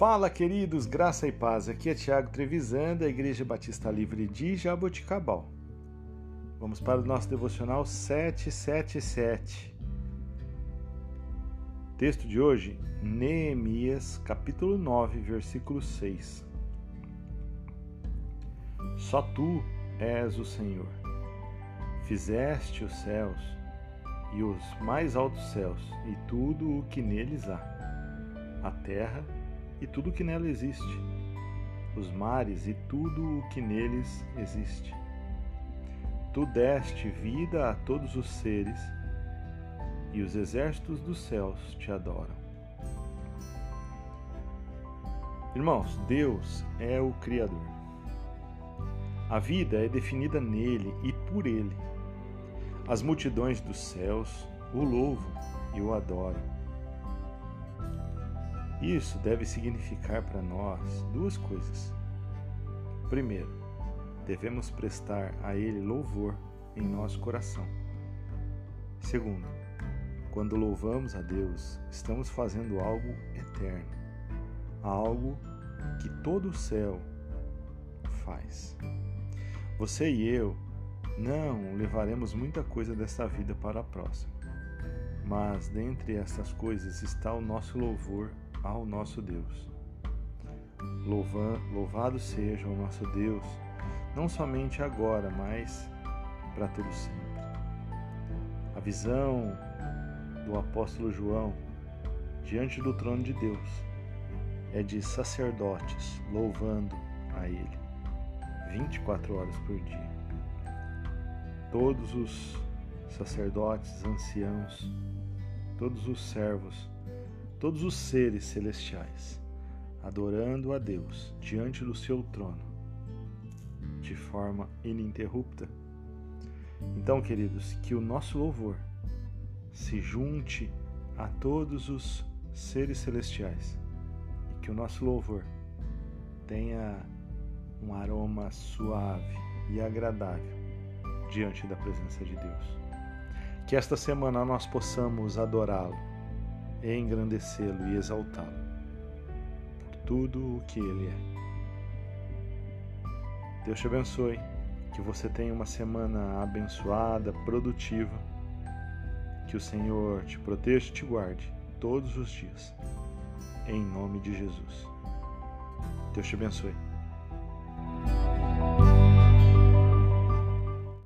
Fala, queridos, graça e paz. Aqui é Tiago Trevisan, da Igreja Batista Livre de Jaboticabal. Vamos para o nosso devocional 777. Texto de hoje, Neemias, capítulo 9, versículo 6. Só tu és o Senhor. Fizeste os céus e os mais altos céus e tudo o que neles há, a terra e tudo o que nela existe, os mares e tudo o que neles existe. Tu deste vida a todos os seres, e os exércitos dos céus te adoram. Irmãos, Deus é o Criador. A vida é definida nele e por ele. As multidões dos céus o louvam e o adoram. Isso deve significar para nós duas coisas. Primeiro, devemos prestar a Ele louvor em nosso coração. Segundo, quando louvamos a Deus, estamos fazendo algo eterno, algo que todo o céu faz. Você e eu não levaremos muita coisa desta vida para a próxima, mas dentre essas coisas está o nosso louvor ao nosso Deus. louvado seja o nosso Deus, não somente agora, mas para todo sempre. A visão do apóstolo João diante do trono de Deus é de sacerdotes louvando a Ele 24 horas por dia. Todos os sacerdotes, anciãos, todos os servos todos os seres celestiais, adorando a Deus diante do seu trono, de forma ininterrupta. Então, queridos, que o nosso louvor se junte a todos os seres celestiais e que o nosso louvor tenha um aroma suave e agradável diante da presença de Deus. Que esta semana nós possamos adorá-lo engrandecê-lo e exaltá-lo por tudo o que ele é. Deus te abençoe, que você tenha uma semana abençoada, produtiva, que o Senhor te proteja e te guarde todos os dias, em nome de Jesus. Deus te abençoe.